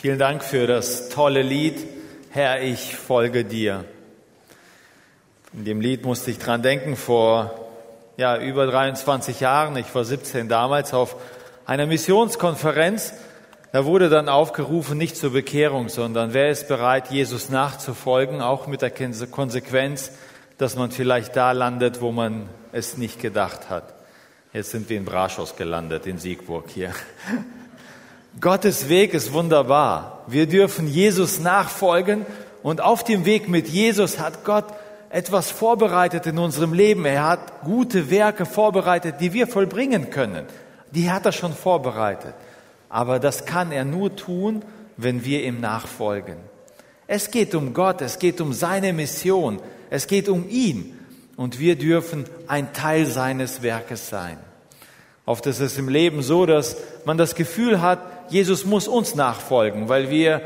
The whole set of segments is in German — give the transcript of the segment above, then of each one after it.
Vielen Dank für das tolle Lied, Herr, ich folge dir. In dem Lied musste ich dran denken, vor ja, über 23 Jahren, ich war 17 damals, auf einer Missionskonferenz. Da wurde dann aufgerufen, nicht zur Bekehrung, sondern wer ist bereit, Jesus nachzufolgen, auch mit der Konsequenz, dass man vielleicht da landet, wo man es nicht gedacht hat. Jetzt sind wir in Braschos gelandet, in Siegburg hier. Gottes Weg ist wunderbar. Wir dürfen Jesus nachfolgen und auf dem Weg mit Jesus hat Gott etwas vorbereitet in unserem Leben. Er hat gute Werke vorbereitet, die wir vollbringen können. Die hat er schon vorbereitet. Aber das kann er nur tun, wenn wir ihm nachfolgen. Es geht um Gott, es geht um seine Mission, es geht um ihn und wir dürfen ein Teil seines Werkes sein. Oft ist es im Leben so, dass man das Gefühl hat, Jesus muss uns nachfolgen, weil wir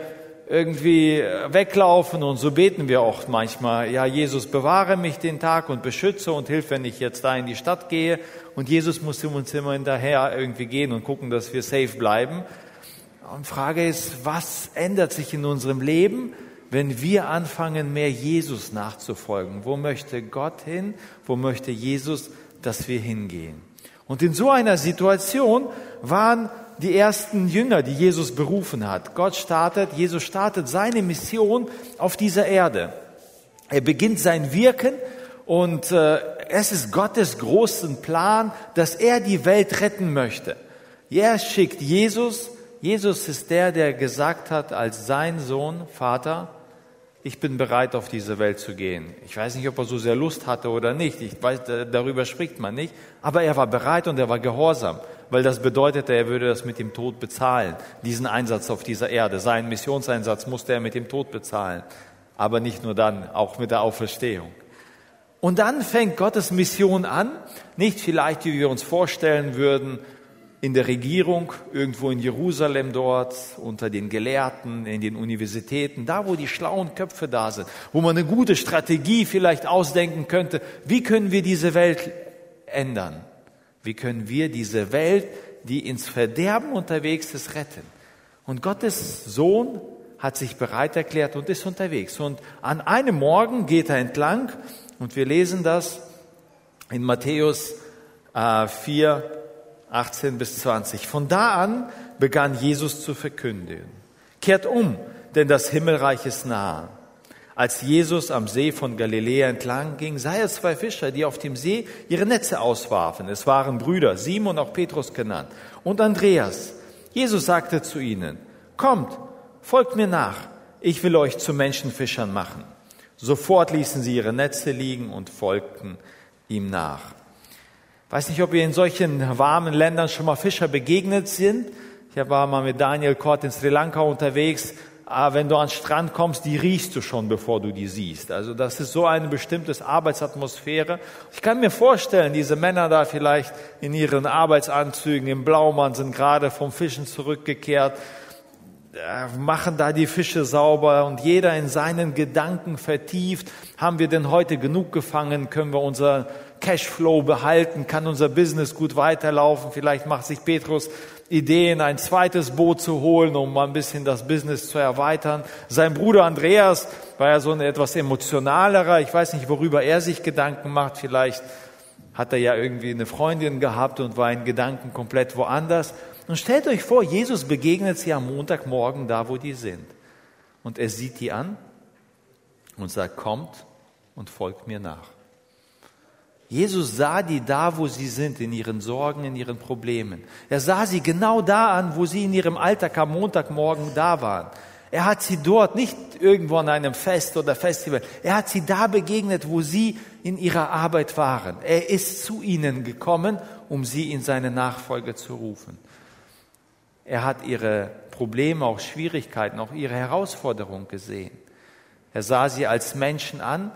irgendwie weglaufen und so beten wir auch manchmal, ja, Jesus bewahre mich den Tag und beschütze und hilf, wenn ich jetzt da in die Stadt gehe und Jesus muss uns immer hinterher irgendwie gehen und gucken, dass wir safe bleiben. Und Frage ist, was ändert sich in unserem Leben, wenn wir anfangen, mehr Jesus nachzufolgen? Wo möchte Gott hin? Wo möchte Jesus, dass wir hingehen? Und in so einer Situation waren die ersten Jünger, die Jesus berufen hat. Gott startet, Jesus startet seine Mission auf dieser Erde. Er beginnt sein Wirken und äh, es ist Gottes großen Plan, dass er die Welt retten möchte. Er schickt Jesus. Jesus ist der, der gesagt hat, als sein Sohn, Vater, ich bin bereit, auf diese Welt zu gehen. Ich weiß nicht, ob er so sehr Lust hatte oder nicht. Ich weiß, darüber spricht man nicht. Aber er war bereit und er war gehorsam, weil das bedeutete, er würde das mit dem Tod bezahlen. Diesen Einsatz auf dieser Erde. Seinen Missionseinsatz musste er mit dem Tod bezahlen. Aber nicht nur dann, auch mit der Auferstehung. Und dann fängt Gottes Mission an. Nicht vielleicht, wie wir uns vorstellen würden, in der Regierung, irgendwo in Jerusalem dort, unter den Gelehrten, in den Universitäten, da wo die schlauen Köpfe da sind, wo man eine gute Strategie vielleicht ausdenken könnte, wie können wir diese Welt ändern? Wie können wir diese Welt, die ins Verderben unterwegs ist, retten? Und Gottes Sohn hat sich bereit erklärt und ist unterwegs. Und an einem Morgen geht er entlang und wir lesen das in Matthäus äh, 4, 18 bis 20. Von da an begann Jesus zu verkündigen. Kehrt um, denn das Himmelreich ist nahe. Als Jesus am See von Galiläa entlang ging, sah er zwei Fischer, die auf dem See ihre Netze auswarfen. Es waren Brüder, Simon, auch Petrus genannt, und Andreas. Jesus sagte zu ihnen, kommt, folgt mir nach, ich will euch zu Menschenfischern machen. Sofort ließen sie ihre Netze liegen und folgten ihm nach. Weiß nicht, ob ihr in solchen warmen Ländern schon mal Fischer begegnet sind. Ich war mal mit Daniel Kort in Sri Lanka unterwegs. Ah, wenn du an den Strand kommst, die riechst du schon, bevor du die siehst. Also das ist so eine bestimmte Arbeitsatmosphäre. Ich kann mir vorstellen, diese Männer da vielleicht in ihren Arbeitsanzügen im Blaumann sind gerade vom Fischen zurückgekehrt, äh, machen da die Fische sauber und jeder in seinen Gedanken vertieft. Haben wir denn heute genug gefangen? Können wir unser Cashflow behalten, kann unser Business gut weiterlaufen. Vielleicht macht sich Petrus Ideen, ein zweites Boot zu holen, um mal ein bisschen das Business zu erweitern. Sein Bruder Andreas war ja so ein etwas emotionalerer. Ich weiß nicht, worüber er sich Gedanken macht. Vielleicht hat er ja irgendwie eine Freundin gehabt und war in Gedanken komplett woanders. Und stellt euch vor, Jesus begegnet sie am Montagmorgen da, wo die sind. Und er sieht die an und sagt, kommt und folgt mir nach. Jesus sah die da, wo sie sind, in ihren Sorgen, in ihren Problemen. Er sah sie genau da an, wo sie in ihrem Alltag am Montagmorgen da waren. Er hat sie dort, nicht irgendwo an einem Fest oder Festival, er hat sie da begegnet, wo sie in ihrer Arbeit waren. Er ist zu ihnen gekommen, um sie in seine Nachfolge zu rufen. Er hat ihre Probleme, auch Schwierigkeiten, auch ihre Herausforderungen gesehen. Er sah sie als Menschen an,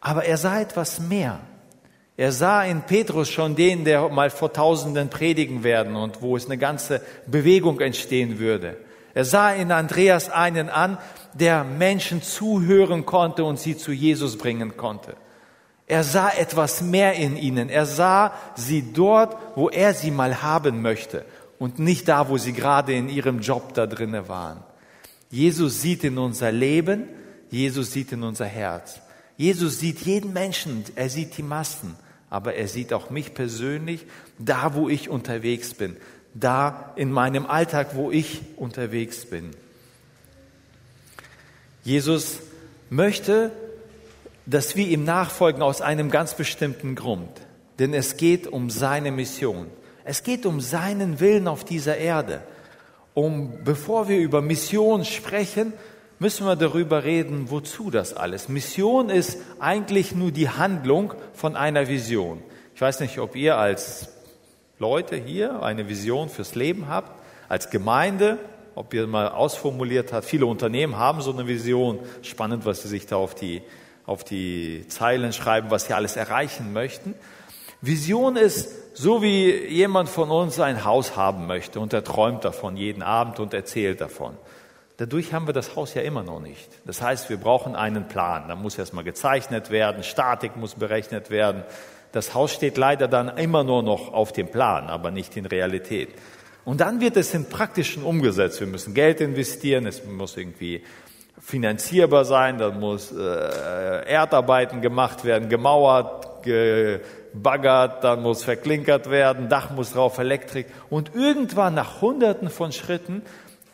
aber er sah etwas mehr. Er sah in Petrus schon den, der mal vor Tausenden predigen werden und wo es eine ganze Bewegung entstehen würde. Er sah in Andreas einen an, der Menschen zuhören konnte und sie zu Jesus bringen konnte. Er sah etwas mehr in ihnen. Er sah sie dort, wo er sie mal haben möchte und nicht da, wo sie gerade in ihrem Job da drinnen waren. Jesus sieht in unser Leben, Jesus sieht in unser Herz. Jesus sieht jeden Menschen, er sieht die Massen, aber er sieht auch mich persönlich, da wo ich unterwegs bin, da in meinem Alltag, wo ich unterwegs bin. Jesus möchte, dass wir ihm nachfolgen aus einem ganz bestimmten Grund. Denn es geht um seine Mission. Es geht um seinen Willen auf dieser Erde. Um, bevor wir über Mission sprechen, müssen wir darüber reden, wozu das alles. Mission ist eigentlich nur die Handlung von einer Vision. Ich weiß nicht, ob ihr als Leute hier eine Vision fürs Leben habt, als Gemeinde, ob ihr mal ausformuliert habt. Viele Unternehmen haben so eine Vision. Spannend, was sie sich da auf die, auf die Zeilen schreiben, was sie alles erreichen möchten. Vision ist so wie jemand von uns ein Haus haben möchte und er träumt davon jeden Abend und erzählt davon. Dadurch haben wir das Haus ja immer noch nicht. Das heißt, wir brauchen einen Plan. Da muss erstmal gezeichnet werden, Statik muss berechnet werden. Das Haus steht leider dann immer nur noch auf dem Plan, aber nicht in Realität. Und dann wird es in praktischen umgesetzt. Wir müssen Geld investieren, es muss irgendwie finanzierbar sein, dann muss äh, Erdarbeiten gemacht werden, gemauert, gebaggert, dann muss verklinkert werden, Dach muss drauf, Elektrik. Und irgendwann nach Hunderten von Schritten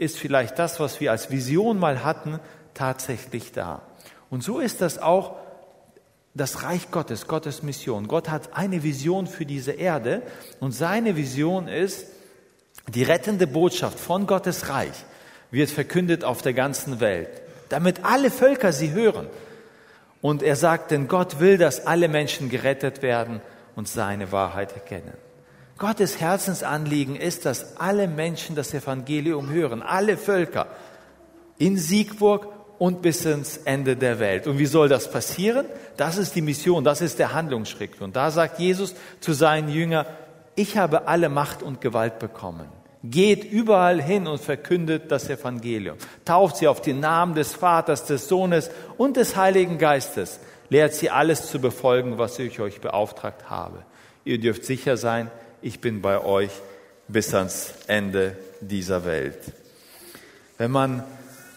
ist vielleicht das, was wir als Vision mal hatten, tatsächlich da. Und so ist das auch das Reich Gottes, Gottes Mission. Gott hat eine Vision für diese Erde und seine Vision ist, die rettende Botschaft von Gottes Reich wird verkündet auf der ganzen Welt, damit alle Völker sie hören. Und er sagt, denn Gott will, dass alle Menschen gerettet werden und seine Wahrheit erkennen. Gottes Herzensanliegen ist, dass alle Menschen das Evangelium hören, alle Völker in Siegburg und bis ins Ende der Welt. Und wie soll das passieren? Das ist die Mission, das ist der Handlungsschritt. Und da sagt Jesus zu seinen Jüngern, ich habe alle Macht und Gewalt bekommen. Geht überall hin und verkündet das Evangelium. Tauft sie auf den Namen des Vaters, des Sohnes und des Heiligen Geistes. Lehrt sie alles zu befolgen, was ich euch beauftragt habe. Ihr dürft sicher sein, ich bin bei euch bis ans Ende dieser Welt. Wenn man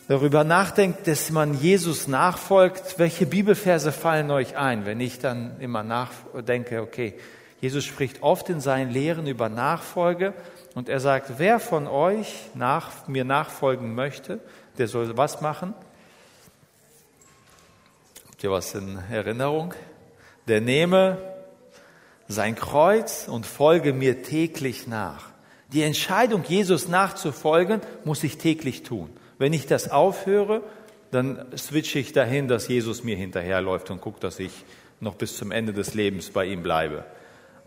darüber nachdenkt, dass man Jesus nachfolgt, welche Bibelverse fallen euch ein? Wenn ich dann immer nachdenke, okay, Jesus spricht oft in seinen Lehren über Nachfolge und er sagt, wer von euch nach, mir nachfolgen möchte, der soll was machen? Habt ihr was in Erinnerung? Der nehme sein Kreuz und folge mir täglich nach. Die Entscheidung, Jesus nachzufolgen, muss ich täglich tun. Wenn ich das aufhöre, dann switche ich dahin, dass Jesus mir hinterherläuft und guckt, dass ich noch bis zum Ende des Lebens bei ihm bleibe.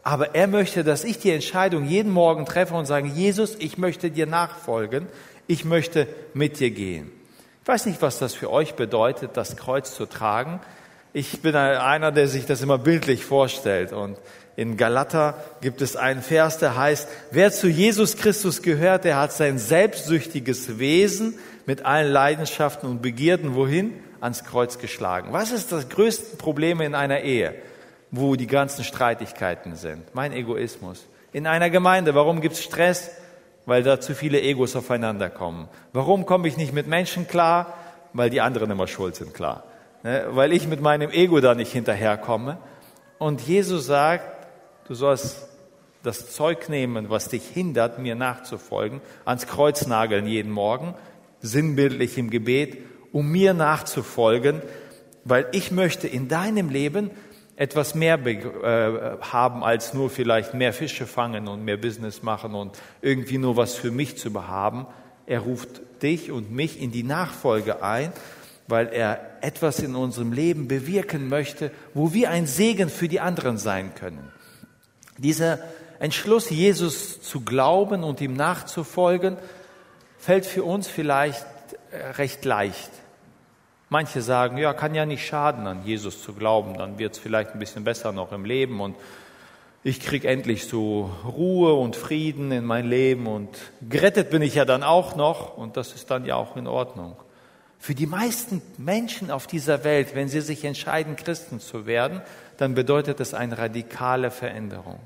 Aber er möchte, dass ich die Entscheidung jeden Morgen treffe und sage, Jesus, ich möchte dir nachfolgen, ich möchte mit dir gehen. Ich weiß nicht, was das für euch bedeutet, das Kreuz zu tragen. Ich bin einer, der sich das immer bildlich vorstellt. Und in Galater gibt es einen Vers, der heißt, wer zu Jesus Christus gehört, der hat sein selbstsüchtiges Wesen mit allen Leidenschaften und Begierden wohin? Ans Kreuz geschlagen. Was ist das größte Problem in einer Ehe? wo die ganzen Streitigkeiten sind. Mein Egoismus. In einer Gemeinde, warum gibt es Stress? Weil da zu viele Egos aufeinander kommen. Warum komme ich nicht mit Menschen klar? Weil die anderen immer schuld sind, klar. Ne? Weil ich mit meinem Ego da nicht hinterherkomme. Und Jesus sagt, du sollst das Zeug nehmen, was dich hindert, mir nachzufolgen, ans Kreuz nageln jeden Morgen, sinnbildlich im Gebet, um mir nachzufolgen, weil ich möchte in deinem Leben etwas mehr äh, haben als nur vielleicht mehr Fische fangen und mehr Business machen und irgendwie nur was für mich zu behaben. Er ruft dich und mich in die Nachfolge ein, weil er etwas in unserem Leben bewirken möchte, wo wir ein Segen für die anderen sein können. Dieser Entschluss, Jesus zu glauben und ihm nachzufolgen, fällt für uns vielleicht äh, recht leicht. Manche sagen, ja, kann ja nicht schaden, an Jesus zu glauben, dann wird es vielleicht ein bisschen besser noch im Leben und ich kriege endlich so Ruhe und Frieden in mein Leben und gerettet bin ich ja dann auch noch und das ist dann ja auch in Ordnung. Für die meisten Menschen auf dieser Welt, wenn sie sich entscheiden, Christen zu werden, dann bedeutet das eine radikale Veränderung.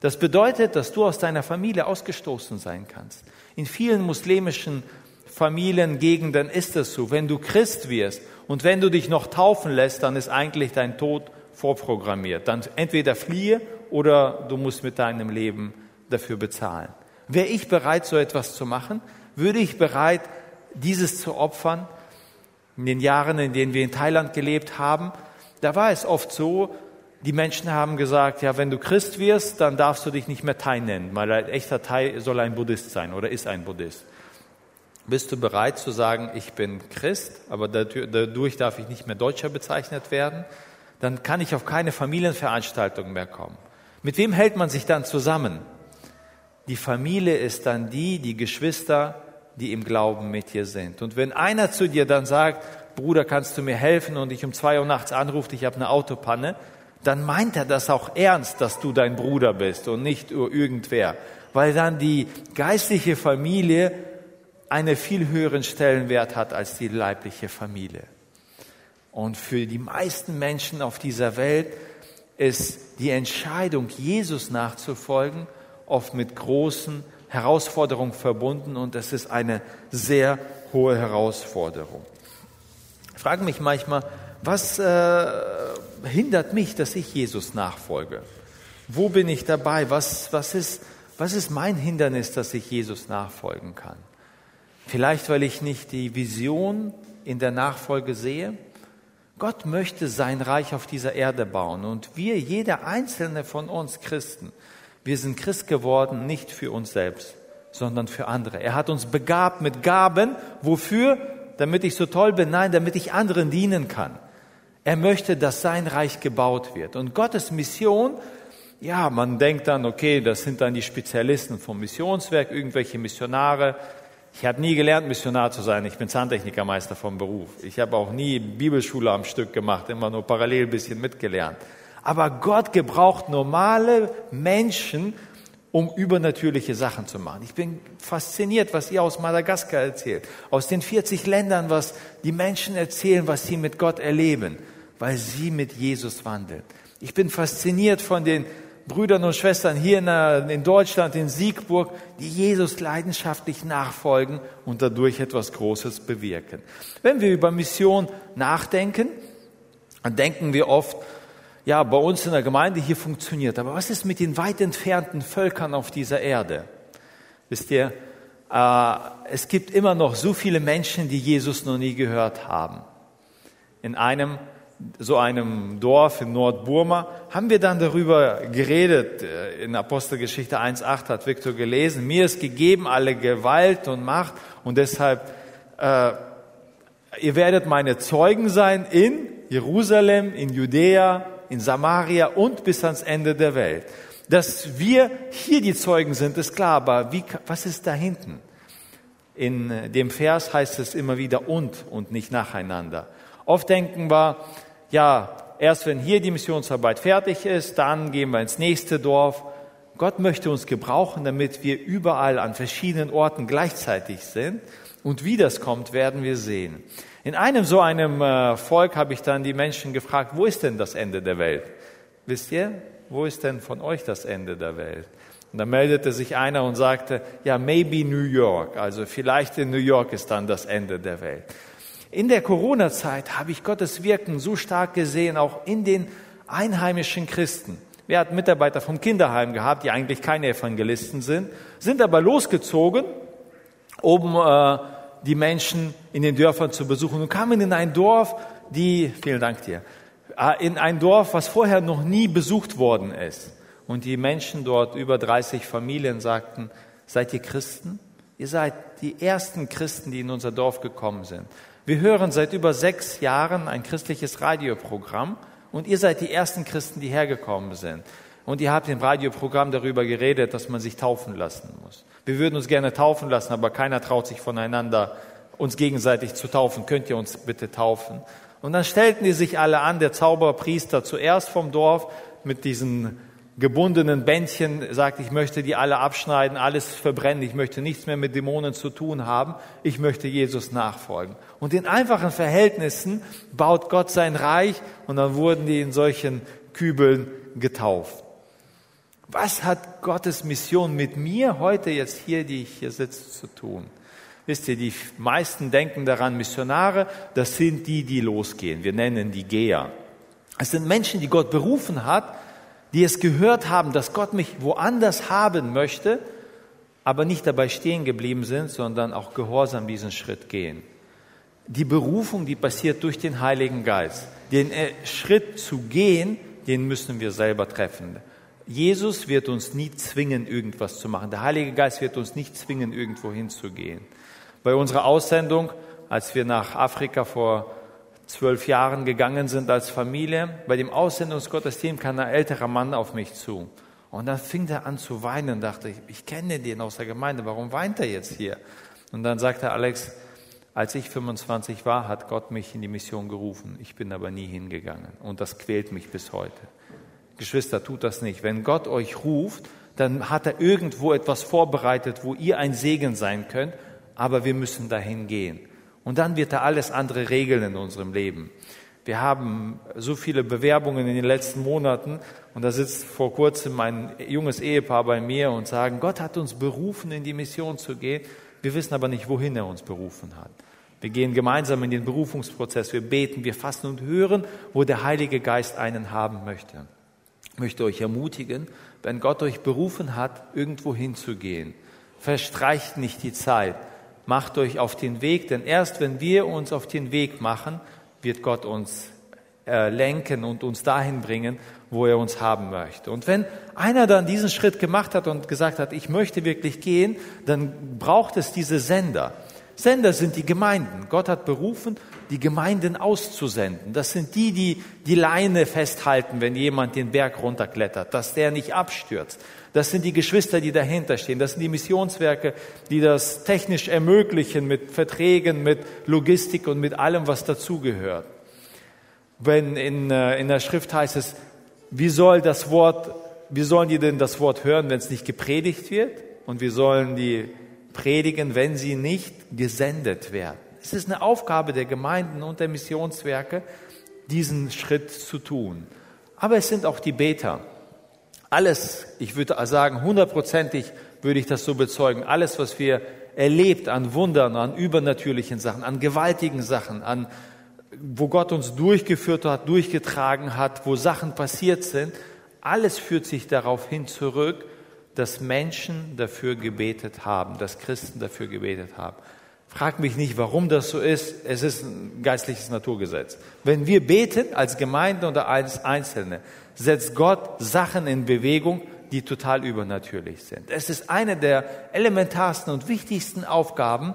Das bedeutet, dass du aus deiner Familie ausgestoßen sein kannst. In vielen muslimischen Familiengegenden ist es so. Wenn du Christ wirst und wenn du dich noch taufen lässt, dann ist eigentlich dein Tod vorprogrammiert. Dann entweder fliehe oder du musst mit deinem Leben dafür bezahlen. Wäre ich bereit, so etwas zu machen? Würde ich bereit, dieses zu opfern? In den Jahren, in denen wir in Thailand gelebt haben, da war es oft so, die Menschen haben gesagt, ja, wenn du Christ wirst, dann darfst du dich nicht mehr Thai nennen, weil ein echter Thai soll ein Buddhist sein oder ist ein Buddhist. Bist du bereit zu sagen, ich bin Christ, aber dadurch darf ich nicht mehr Deutscher bezeichnet werden? Dann kann ich auf keine Familienveranstaltung mehr kommen. Mit wem hält man sich dann zusammen? Die Familie ist dann die, die Geschwister, die im Glauben mit dir sind. Und wenn einer zu dir dann sagt, Bruder, kannst du mir helfen und ich um zwei Uhr nachts anruft, ich habe eine Autopanne, dann meint er das auch ernst, dass du dein Bruder bist und nicht irgendwer, weil dann die geistliche Familie einen viel höheren Stellenwert hat als die leibliche Familie. Und für die meisten Menschen auf dieser Welt ist die Entscheidung, Jesus nachzufolgen, oft mit großen Herausforderungen verbunden und es ist eine sehr hohe Herausforderung. Ich frage mich manchmal, was äh, hindert mich, dass ich Jesus nachfolge? Wo bin ich dabei? Was, was, ist, was ist mein Hindernis, dass ich Jesus nachfolgen kann? Vielleicht, weil ich nicht die Vision in der Nachfolge sehe. Gott möchte sein Reich auf dieser Erde bauen und wir, jeder einzelne von uns Christen, wir sind Christ geworden nicht für uns selbst, sondern für andere. Er hat uns begabt mit Gaben. Wofür? Damit ich so toll bin? Nein, damit ich anderen dienen kann. Er möchte, dass sein Reich gebaut wird. Und Gottes Mission, ja, man denkt dann, okay, das sind dann die Spezialisten vom Missionswerk, irgendwelche Missionare. Ich habe nie gelernt, Missionar zu sein. Ich bin Zahntechnikermeister vom Beruf. Ich habe auch nie Bibelschule am Stück gemacht, immer nur parallel ein bisschen mitgelernt. Aber Gott gebraucht normale Menschen, um übernatürliche Sachen zu machen. Ich bin fasziniert, was ihr aus Madagaskar erzählt, aus den 40 Ländern, was die Menschen erzählen, was sie mit Gott erleben weil sie mit Jesus wandeln. Ich bin fasziniert von den Brüdern und Schwestern hier in, Deutschland, in Siegburg, die Jesus leidenschaftlich nachfolgen und dadurch etwas Großes bewirken. Wenn wir über Mission nachdenken, dann denken wir oft, ja, bei uns in der Gemeinde hier funktioniert. Aber was ist mit den weit entfernten Völkern auf dieser Erde? Wisst ihr, äh, es gibt immer noch so viele Menschen, die Jesus noch nie gehört haben. In einem so einem Dorf in Nordburma, haben wir dann darüber geredet. Äh, in Apostelgeschichte 1.8 hat Viktor gelesen, mir ist gegeben alle Gewalt und Macht und deshalb, äh, ihr werdet meine Zeugen sein in Jerusalem, in Judäa, in Samaria und bis ans Ende der Welt. Dass wir hier die Zeugen sind, ist klar, aber wie, was ist da hinten? In dem Vers heißt es immer wieder und und nicht nacheinander. Oft denken wir, ja, erst wenn hier die Missionsarbeit fertig ist, dann gehen wir ins nächste Dorf. Gott möchte uns gebrauchen, damit wir überall an verschiedenen Orten gleichzeitig sind. Und wie das kommt, werden wir sehen. In einem so einem äh, Volk habe ich dann die Menschen gefragt, wo ist denn das Ende der Welt? Wisst ihr, wo ist denn von euch das Ende der Welt? Und da meldete sich einer und sagte, ja, maybe New York. Also vielleicht in New York ist dann das Ende der Welt. In der Corona-Zeit habe ich Gottes Wirken so stark gesehen, auch in den einheimischen Christen. Wir hatten Mitarbeiter vom Kinderheim gehabt, die eigentlich keine Evangelisten sind, sind aber losgezogen, um äh, die Menschen in den Dörfern zu besuchen und kamen in ein Dorf, die, vielen Dank dir, äh, in ein Dorf, was vorher noch nie besucht worden ist. Und die Menschen dort, über 30 Familien, sagten, seid ihr Christen? Ihr seid die ersten Christen, die in unser Dorf gekommen sind. Wir hören seit über sechs Jahren ein christliches Radioprogramm und ihr seid die ersten Christen, die hergekommen sind. Und ihr habt im Radioprogramm darüber geredet, dass man sich taufen lassen muss. Wir würden uns gerne taufen lassen, aber keiner traut sich voneinander, uns gegenseitig zu taufen. Könnt ihr uns bitte taufen? Und dann stellten die sich alle an, der Zauberpriester zuerst vom Dorf mit diesen gebundenen Bändchen sagt, ich möchte die alle abschneiden, alles verbrennen, ich möchte nichts mehr mit Dämonen zu tun haben, ich möchte Jesus nachfolgen. Und in einfachen Verhältnissen baut Gott sein Reich und dann wurden die in solchen Kübeln getauft. Was hat Gottes Mission mit mir heute jetzt hier, die ich hier sitze, zu tun? Wisst ihr, die meisten denken daran, Missionare, das sind die, die losgehen. Wir nennen die Geher. Es sind Menschen, die Gott berufen hat, die es gehört haben, dass Gott mich woanders haben möchte, aber nicht dabei stehen geblieben sind, sondern auch gehorsam diesen Schritt gehen. Die Berufung, die passiert durch den Heiligen Geist. Den äh, Schritt zu gehen, den müssen wir selber treffen. Jesus wird uns nie zwingen, irgendwas zu machen. Der Heilige Geist wird uns nicht zwingen, irgendwo hinzugehen. Bei unserer Aussendung, als wir nach Afrika vor zwölf Jahren gegangen sind als Familie, bei dem Aussendungsgottesdienst kam ein älterer Mann auf mich zu. Und dann fing er an zu weinen dachte, ich, ich kenne den aus der Gemeinde, warum weint er jetzt hier? Und dann sagte Alex, als ich 25 war, hat Gott mich in die Mission gerufen. Ich bin aber nie hingegangen. Und das quält mich bis heute. Geschwister, tut das nicht. Wenn Gott euch ruft, dann hat er irgendwo etwas vorbereitet, wo ihr ein Segen sein könnt, aber wir müssen dahin gehen. Und dann wird er alles andere regeln in unserem Leben. Wir haben so viele Bewerbungen in den letzten Monaten und da sitzt vor kurzem ein junges Ehepaar bei mir und sagen, Gott hat uns berufen, in die Mission zu gehen. Wir wissen aber nicht, wohin er uns berufen hat. Wir gehen gemeinsam in den Berufungsprozess, wir beten, wir fassen und hören, wo der Heilige Geist einen haben möchte möchte euch ermutigen, wenn Gott euch berufen hat, irgendwo hinzugehen, verstreicht nicht die Zeit, macht euch auf den Weg, denn erst wenn wir uns auf den Weg machen, wird Gott uns äh, lenken und uns dahin bringen, wo er uns haben möchte. Und wenn einer dann diesen Schritt gemacht hat und gesagt hat, ich möchte wirklich gehen, dann braucht es diese Sender. Sender sind die Gemeinden. Gott hat berufen, die Gemeinden auszusenden. Das sind die, die die Leine festhalten, wenn jemand den Berg runterklettert, dass der nicht abstürzt. Das sind die Geschwister, die dahinter stehen. Das sind die Missionswerke, die das technisch ermöglichen mit Verträgen, mit Logistik und mit allem, was dazugehört. Wenn in, äh, in der Schrift heißt es, wie soll das Wort, wie sollen die denn das Wort hören, wenn es nicht gepredigt wird? Und wie sollen die predigen, wenn sie nicht gesendet werden. Es ist eine Aufgabe der Gemeinden und der Missionswerke, diesen Schritt zu tun. Aber es sind auch die Beter. Alles, ich würde sagen, hundertprozentig würde ich das so bezeugen, alles, was wir erlebt an Wundern, an übernatürlichen Sachen, an gewaltigen Sachen, an wo Gott uns durchgeführt hat, durchgetragen hat, wo Sachen passiert sind, alles führt sich darauf hin zurück, dass Menschen dafür gebetet haben, dass Christen dafür gebetet haben. Frag mich nicht, warum das so ist. Es ist ein geistliches Naturgesetz. Wenn wir beten als Gemeinde oder als Einzelne, setzt Gott Sachen in Bewegung, die total übernatürlich sind. Es ist eine der elementarsten und wichtigsten Aufgaben,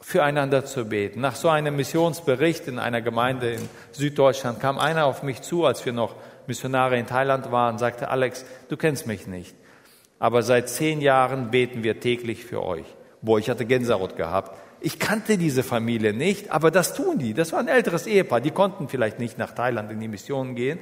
füreinander zu beten. Nach so einem Missionsbericht in einer Gemeinde in Süddeutschland kam einer auf mich zu, als wir noch Missionare in Thailand waren, sagte, Alex, du kennst mich nicht aber seit zehn Jahren beten wir täglich für euch. Boah, ich hatte Gänsehaut gehabt. Ich kannte diese Familie nicht, aber das tun die. Das war ein älteres Ehepaar. Die konnten vielleicht nicht nach Thailand in die Mission gehen,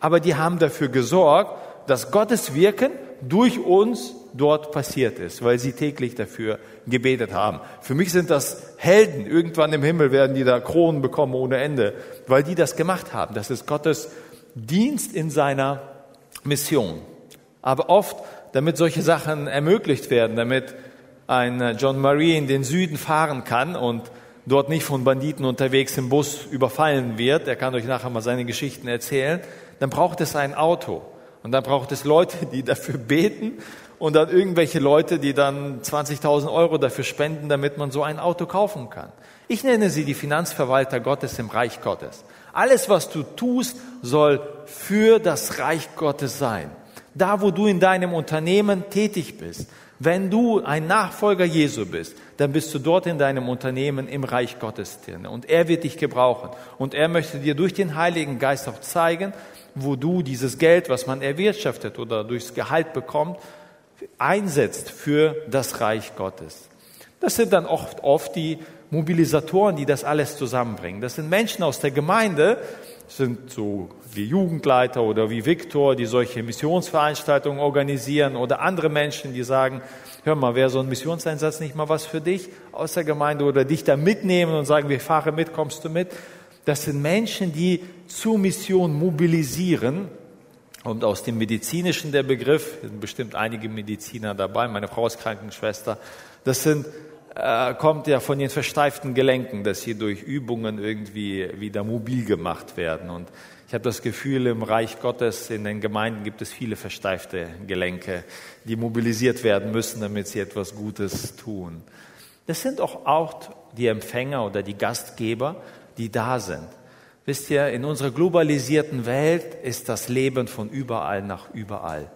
aber die haben dafür gesorgt, dass Gottes Wirken durch uns dort passiert ist, weil sie täglich dafür gebetet haben. Für mich sind das Helden. Irgendwann im Himmel werden die da Kronen bekommen ohne Ende, weil die das gemacht haben. Das ist Gottes Dienst in seiner Mission. Aber oft damit solche Sachen ermöglicht werden, damit ein äh, John Marie in den Süden fahren kann und dort nicht von Banditen unterwegs im Bus überfallen wird, er kann euch nachher mal seine Geschichten erzählen, dann braucht es ein Auto. Und dann braucht es Leute, die dafür beten und dann irgendwelche Leute, die dann 20.000 Euro dafür spenden, damit man so ein Auto kaufen kann. Ich nenne sie die Finanzverwalter Gottes im Reich Gottes. Alles, was du tust, soll für das Reich Gottes sein da wo du in deinem Unternehmen tätig bist, wenn du ein Nachfolger Jesu bist, dann bist du dort in deinem Unternehmen im Reich Gottes drin. Und er wird dich gebrauchen. Und er möchte dir durch den Heiligen Geist auch zeigen, wo du dieses Geld, was man erwirtschaftet oder durchs Gehalt bekommt, einsetzt für das Reich Gottes. Das sind dann oft, oft die Mobilisatoren, die das alles zusammenbringen. Das sind Menschen aus der Gemeinde, sind so wie Jugendleiter oder wie Viktor, die solche Missionsveranstaltungen organisieren oder andere Menschen, die sagen, hör mal, wäre so ein Missionseinsatz nicht mal was für dich aus der Gemeinde oder dich da mitnehmen und sagen, wir fahren mit, kommst du mit? Das sind Menschen, die zur Mission mobilisieren. Und aus dem Medizinischen der Begriff, sind bestimmt einige Mediziner dabei, meine Frau ist Krankenschwester, das sind äh, kommt ja von den versteiften Gelenken, dass sie durch Übungen irgendwie wieder mobil gemacht werden. Und ich habe das Gefühl, im Reich Gottes, in den Gemeinden gibt es viele versteifte Gelenke, die mobilisiert werden müssen, damit sie etwas Gutes tun. Das sind auch, auch die Empfänger oder die Gastgeber, die da sind. Wisst ihr, in unserer globalisierten Welt ist das Leben von überall nach überall.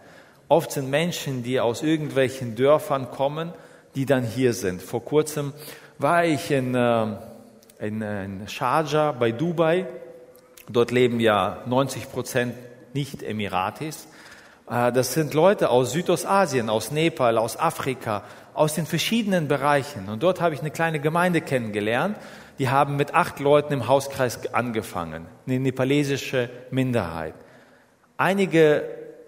Oft sind Menschen, die aus irgendwelchen Dörfern kommen, die dann hier sind. Vor kurzem war ich in, äh, in, in Sharjah bei Dubai Dort leben ja 90 Prozent Nicht-Emiratis. Äh, das sind Leute aus Südostasien, aus Nepal, aus Afrika, aus den verschiedenen Bereichen. Und dort habe ich eine kleine Gemeinde kennengelernt. Die haben mit acht Leuten im Hauskreis angefangen, eine nepalesische Minderheit. Einige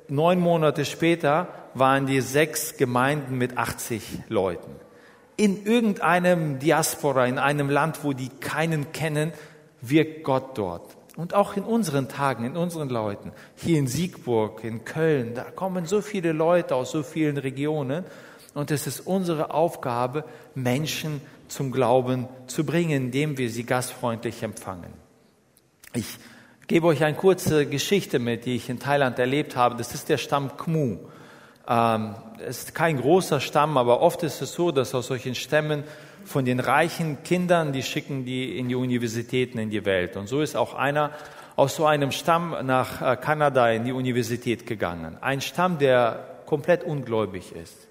neun Monate später waren die sechs Gemeinden mit 80 Leuten. In irgendeinem Diaspora, in einem Land, wo die keinen kennen, wirkt Gott dort. Und auch in unseren Tagen, in unseren Leuten, hier in Siegburg, in Köln, da kommen so viele Leute aus so vielen Regionen. Und es ist unsere Aufgabe, Menschen zum Glauben zu bringen, indem wir sie gastfreundlich empfangen. Ich gebe euch eine kurze Geschichte mit, die ich in Thailand erlebt habe. Das ist der Stamm Khmu. Ähm, es ist kein großer Stamm, aber oft ist es so, dass aus solchen Stämmen von den reichen Kindern, die schicken die in die Universitäten in die Welt. Und so ist auch einer aus so einem Stamm nach äh, Kanada in die Universität gegangen. Ein Stamm, der komplett ungläubig ist.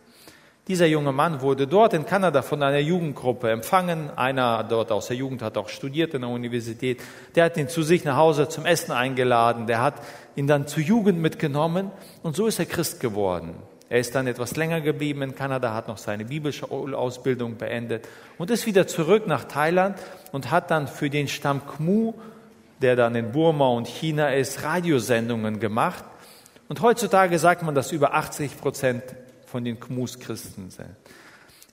Dieser junge Mann wurde dort in Kanada von einer Jugendgruppe empfangen. Einer dort aus der Jugend hat auch studiert in der Universität. Der hat ihn zu sich nach Hause zum Essen eingeladen. Der hat ihn dann zur Jugend mitgenommen. Und so ist er Christ geworden. Er ist dann etwas länger geblieben in Kanada, hat noch seine biblische Ausbildung beendet und ist wieder zurück nach Thailand und hat dann für den Stamm Khmu, der dann in Burma und China ist, Radiosendungen gemacht. Und heutzutage sagt man, dass über 80 Prozent von den Khmus Christen sind.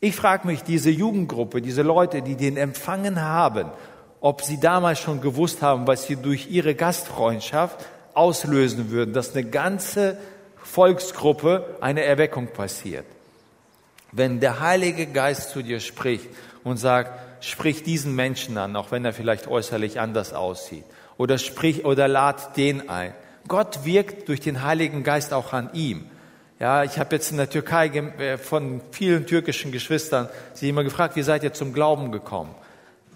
Ich frage mich, diese Jugendgruppe, diese Leute, die den empfangen haben, ob sie damals schon gewusst haben, was sie durch ihre Gastfreundschaft auslösen würden, dass eine ganze Volksgruppe eine Erweckung passiert. Wenn der Heilige Geist zu dir spricht und sagt, sprich diesen Menschen an, auch wenn er vielleicht äußerlich anders aussieht, oder sprich oder lad den ein. Gott wirkt durch den Heiligen Geist auch an ihm. Ja, ich habe jetzt in der Türkei äh, von vielen türkischen Geschwistern sie immer gefragt, wie seid ihr zum Glauben gekommen?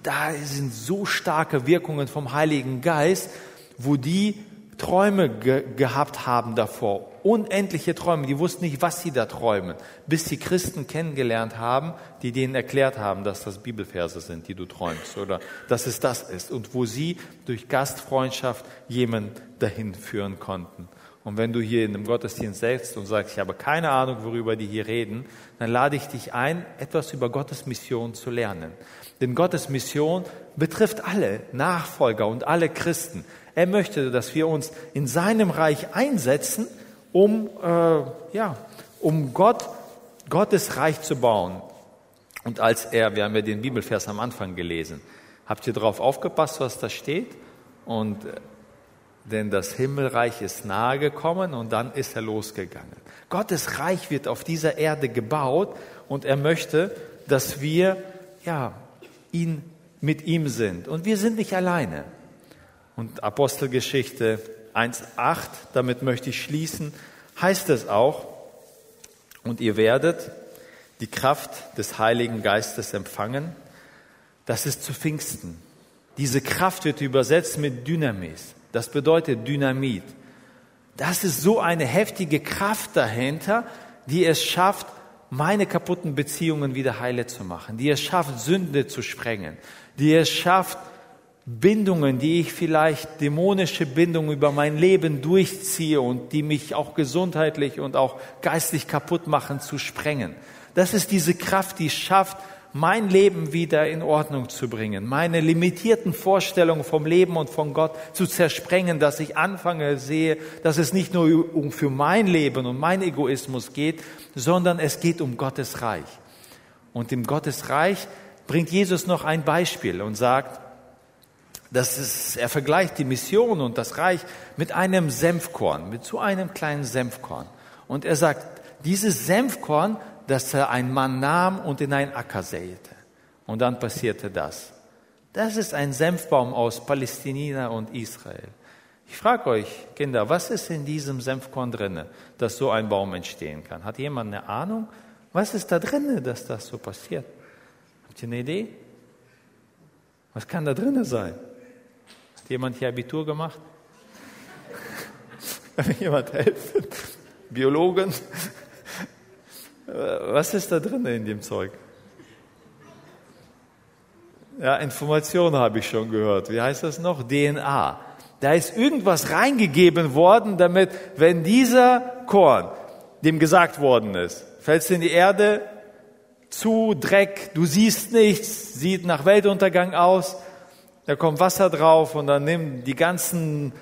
Da sind so starke Wirkungen vom Heiligen Geist, wo die Träume ge gehabt haben davor, unendliche Träume, die wussten nicht, was sie da träumen, bis sie Christen kennengelernt haben, die denen erklärt haben, dass das Bibelverse sind, die du träumst oder dass es das ist und wo sie durch Gastfreundschaft jemanden dahin führen konnten. Und wenn du hier in einem Gottesdienst sitzt und sagst, ich habe keine Ahnung, worüber die hier reden, dann lade ich dich ein, etwas über Gottes Mission zu lernen. Denn Gottes Mission betrifft alle Nachfolger und alle Christen. Er möchte, dass wir uns in seinem Reich einsetzen, um, äh, ja, um Gott, Gottes Reich zu bauen. Und als er, wir haben ja den Bibelvers am Anfang gelesen, habt ihr darauf aufgepasst, was da steht? Und äh, denn das Himmelreich ist nahe gekommen und dann ist er losgegangen. Gottes Reich wird auf dieser Erde gebaut und er möchte, dass wir ja ihn mit ihm sind und wir sind nicht alleine. Und Apostelgeschichte 1.8, damit möchte ich schließen, heißt es auch, und ihr werdet die Kraft des Heiligen Geistes empfangen. Das ist zu Pfingsten. Diese Kraft wird übersetzt mit Dynamis. Das bedeutet Dynamit. Das ist so eine heftige Kraft dahinter, die es schafft, meine kaputten Beziehungen wieder heile zu machen, die es schafft, Sünde zu sprengen, die es schafft, Bindungen, die ich vielleicht dämonische Bindungen über mein Leben durchziehe und die mich auch gesundheitlich und auch geistlich kaputt machen, zu sprengen. Das ist diese Kraft, die schafft, mein Leben wieder in Ordnung zu bringen, meine limitierten Vorstellungen vom Leben und von Gott zu zersprengen, dass ich anfange sehe, dass es nicht nur um für mein Leben und mein Egoismus geht, sondern es geht um Gottes Reich. Und im Gottes Reich bringt Jesus noch ein Beispiel und sagt, das ist, er vergleicht die Mission und das Reich mit einem Senfkorn, mit so einem kleinen Senfkorn. Und er sagt, dieses Senfkorn, das er ein Mann nahm und in einen Acker säte. Und dann passierte das. Das ist ein Senfbaum aus Palästina und Israel. Ich frage euch, Kinder, was ist in diesem Senfkorn drinne, dass so ein Baum entstehen kann? Hat jemand eine Ahnung? Was ist da drinne, dass das so passiert? Habt ihr eine Idee? Was kann da drinne sein? Hat jemand hier Abitur gemacht? Kann jemand helfen? Biologen? Was ist da drin in dem Zeug? Ja, Informationen habe ich schon gehört. Wie heißt das noch? DNA. Da ist irgendwas reingegeben worden, damit, wenn dieser Korn dem gesagt worden ist, fällst in die Erde, zu Dreck, du siehst nichts, sieht nach Weltuntergang aus, da kommt Wasser drauf und dann nimm die ganzen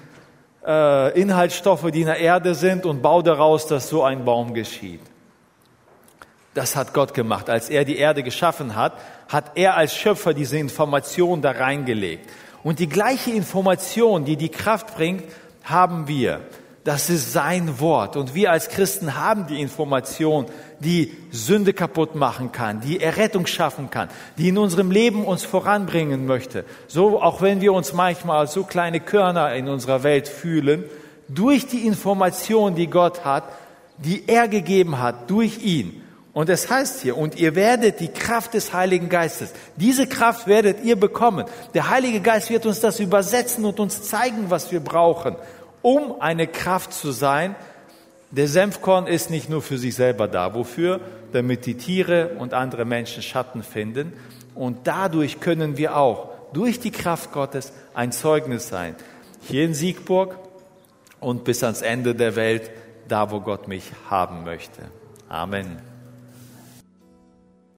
äh, Inhaltsstoffe, die in der Erde sind und bau daraus, dass so ein Baum geschieht. Das hat Gott gemacht. Als er die Erde geschaffen hat, hat er als Schöpfer diese Information da reingelegt. Und die gleiche Information, die die Kraft bringt, haben wir. Das ist sein Wort. Und wir als Christen haben die Information, die Sünde kaputt machen kann, die Errettung schaffen kann, die in unserem Leben uns voranbringen möchte. So, auch wenn wir uns manchmal als so kleine Körner in unserer Welt fühlen, durch die Information, die Gott hat, die er gegeben hat, durch ihn. Und es heißt hier, und ihr werdet die Kraft des Heiligen Geistes, diese Kraft werdet ihr bekommen. Der Heilige Geist wird uns das übersetzen und uns zeigen, was wir brauchen, um eine Kraft zu sein. Der Senfkorn ist nicht nur für sich selber da. Wofür? Damit die Tiere und andere Menschen Schatten finden. Und dadurch können wir auch durch die Kraft Gottes ein Zeugnis sein. Hier in Siegburg und bis ans Ende der Welt, da wo Gott mich haben möchte. Amen.